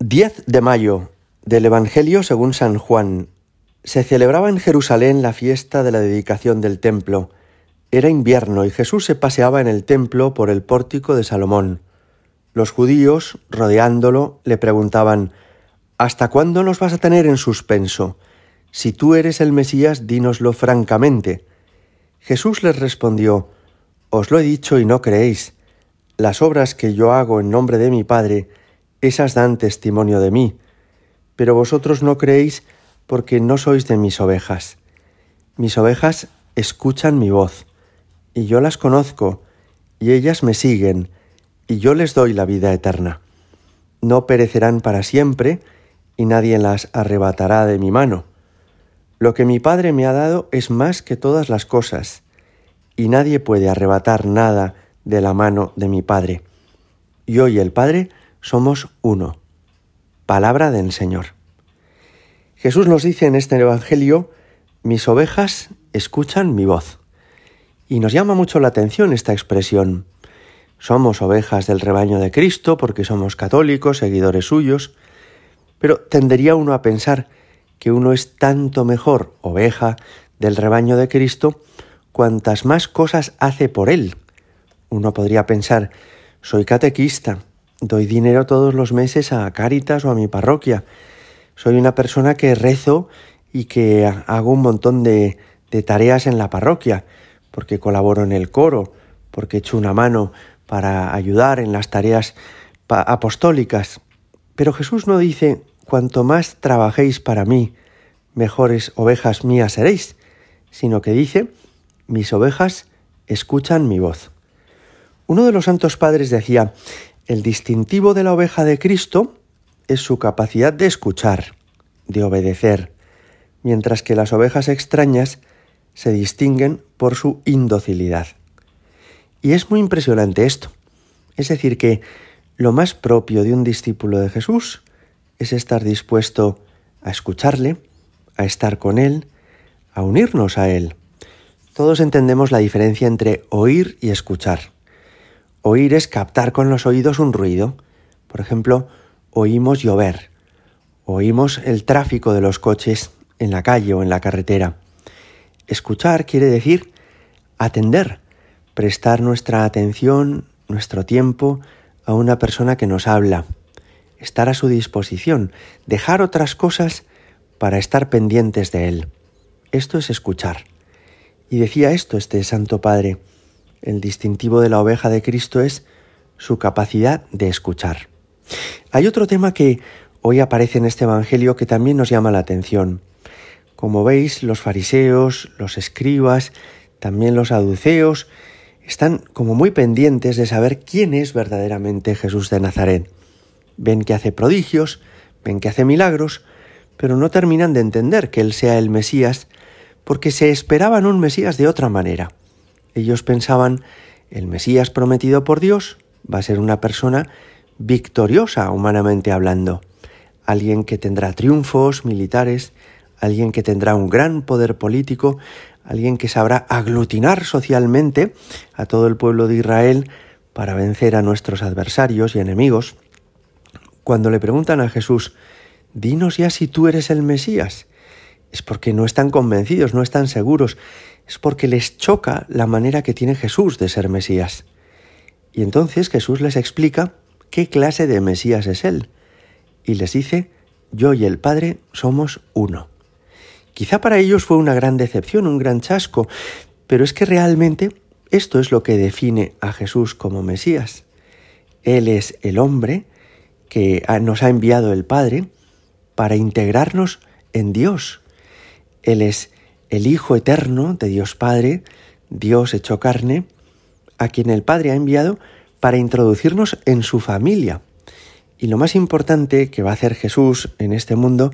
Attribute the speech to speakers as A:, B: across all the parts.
A: 10 de mayo del Evangelio según San Juan. Se celebraba en Jerusalén la fiesta de la dedicación del templo. Era invierno y Jesús se paseaba en el templo por el pórtico de Salomón. Los judíos, rodeándolo, le preguntaban ¿Hasta cuándo nos vas a tener en suspenso? Si tú eres el Mesías, dínoslo francamente. Jesús les respondió Os lo he dicho y no creéis. Las obras que yo hago en nombre de mi Padre, esas dan testimonio de mí, pero vosotros no creéis porque no sois de mis ovejas. Mis ovejas escuchan mi voz, y yo las conozco, y ellas me siguen, y yo les doy la vida eterna. No perecerán para siempre, y nadie las arrebatará de mi mano. Lo que mi Padre me ha dado es más que todas las cosas, y nadie puede arrebatar nada de la mano de mi Padre. Yo y el Padre somos uno. Palabra del Señor. Jesús nos dice en este Evangelio, mis ovejas escuchan mi voz. Y nos llama mucho la atención esta expresión. Somos ovejas del rebaño de Cristo porque somos católicos, seguidores suyos, pero tendería uno a pensar que uno es tanto mejor oveja del rebaño de Cristo cuantas más cosas hace por él. Uno podría pensar, soy catequista, Doy dinero todos los meses a Cáritas o a mi parroquia. Soy una persona que rezo y que hago un montón de, de tareas en la parroquia, porque colaboro en el coro, porque echo una mano para ayudar en las tareas apostólicas. Pero Jesús no dice, cuanto más trabajéis para mí, mejores ovejas mías seréis, sino que dice, mis ovejas escuchan mi voz. Uno de los santos padres decía, el distintivo de la oveja de Cristo es su capacidad de escuchar, de obedecer, mientras que las ovejas extrañas se distinguen por su indocilidad. Y es muy impresionante esto. Es decir, que lo más propio de un discípulo de Jesús es estar dispuesto a escucharle, a estar con él, a unirnos a él. Todos entendemos la diferencia entre oír y escuchar. Oír es captar con los oídos un ruido. Por ejemplo, oímos llover, oímos el tráfico de los coches en la calle o en la carretera. Escuchar quiere decir atender, prestar nuestra atención, nuestro tiempo a una persona que nos habla, estar a su disposición, dejar otras cosas para estar pendientes de él. Esto es escuchar. Y decía esto este Santo Padre, el distintivo de la oveja de Cristo es su capacidad de escuchar. Hay otro tema que hoy aparece en este Evangelio que también nos llama la atención. Como veis, los fariseos, los escribas, también los saduceos, están como muy pendientes de saber quién es verdaderamente Jesús de Nazaret. Ven que hace prodigios, ven que hace milagros, pero no terminan de entender que Él sea el Mesías, porque se esperaban un Mesías de otra manera. Ellos pensaban, el Mesías prometido por Dios va a ser una persona victoriosa humanamente hablando, alguien que tendrá triunfos militares, alguien que tendrá un gran poder político, alguien que sabrá aglutinar socialmente a todo el pueblo de Israel para vencer a nuestros adversarios y enemigos. Cuando le preguntan a Jesús, dinos ya si tú eres el Mesías, es porque no están convencidos, no están seguros, es porque les choca la manera que tiene Jesús de ser Mesías. Y entonces Jesús les explica qué clase de Mesías es Él, y les dice, yo y el Padre somos uno. Quizá para ellos fue una gran decepción, un gran chasco, pero es que realmente esto es lo que define a Jesús como Mesías. Él es el hombre que nos ha enviado el Padre para integrarnos en Dios. Él es el Hijo eterno de Dios Padre, Dios hecho carne, a quien el Padre ha enviado para introducirnos en su familia. Y lo más importante que va a hacer Jesús en este mundo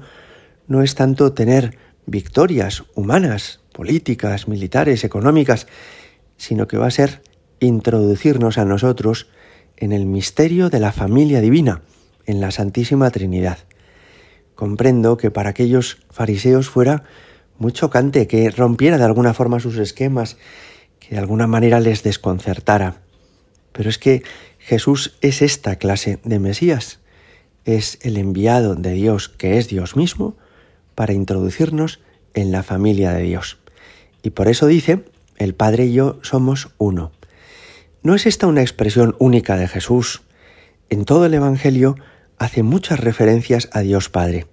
A: no es tanto tener victorias humanas, políticas, militares, económicas, sino que va a ser introducirnos a nosotros en el misterio de la familia divina, en la Santísima Trinidad. Comprendo que para aquellos fariseos fuera muy chocante, que rompiera de alguna forma sus esquemas, que de alguna manera les desconcertara. Pero es que Jesús es esta clase de Mesías. es el enviado de Dios, que es Dios mismo, para introducirnos en la familia de Dios. Y por eso dice, el Padre y yo somos uno. ¿No es esta una expresión única de Jesús? En todo el Evangelio hace muchas referencias a Dios Padre.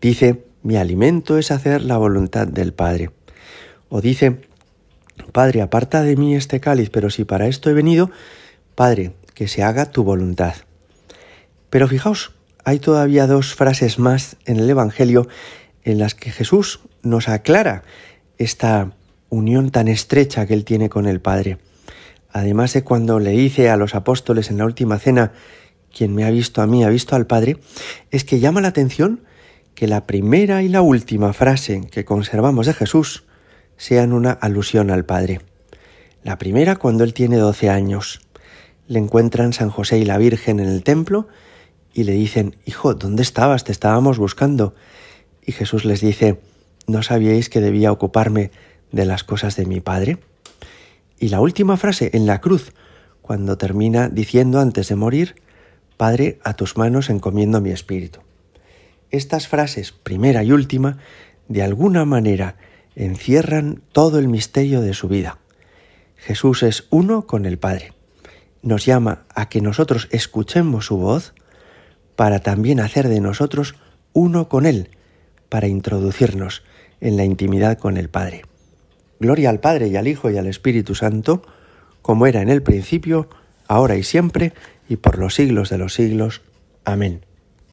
A: Dice, mi alimento es hacer la voluntad del Padre. O dice, Padre, aparta de mí este cáliz, pero si para esto he venido, Padre, que se haga tu voluntad. Pero fijaos, hay todavía dos frases más en el Evangelio en las que Jesús nos aclara esta unión tan estrecha que él tiene con el Padre. Además de cuando le dice a los apóstoles en la última cena, quien me ha visto a mí ha visto al Padre, es que llama la atención que la primera y la última frase que conservamos de Jesús sean una alusión al Padre. La primera cuando él tiene doce años. Le encuentran San José y la Virgen en el templo y le dicen, Hijo, ¿dónde estabas? Te estábamos buscando. Y Jesús les dice, ¿no sabíais que debía ocuparme de las cosas de mi Padre? Y la última frase en la cruz, cuando termina diciendo antes de morir, Padre, a tus manos encomiendo mi espíritu. Estas frases, primera y última, de alguna manera encierran todo el misterio de su vida. Jesús es uno con el Padre. Nos llama a que nosotros escuchemos su voz para también hacer de nosotros uno con Él, para introducirnos en la intimidad con el Padre. Gloria al Padre y al Hijo y al Espíritu Santo, como era en el principio, ahora y siempre, y por los siglos de los siglos. Amén.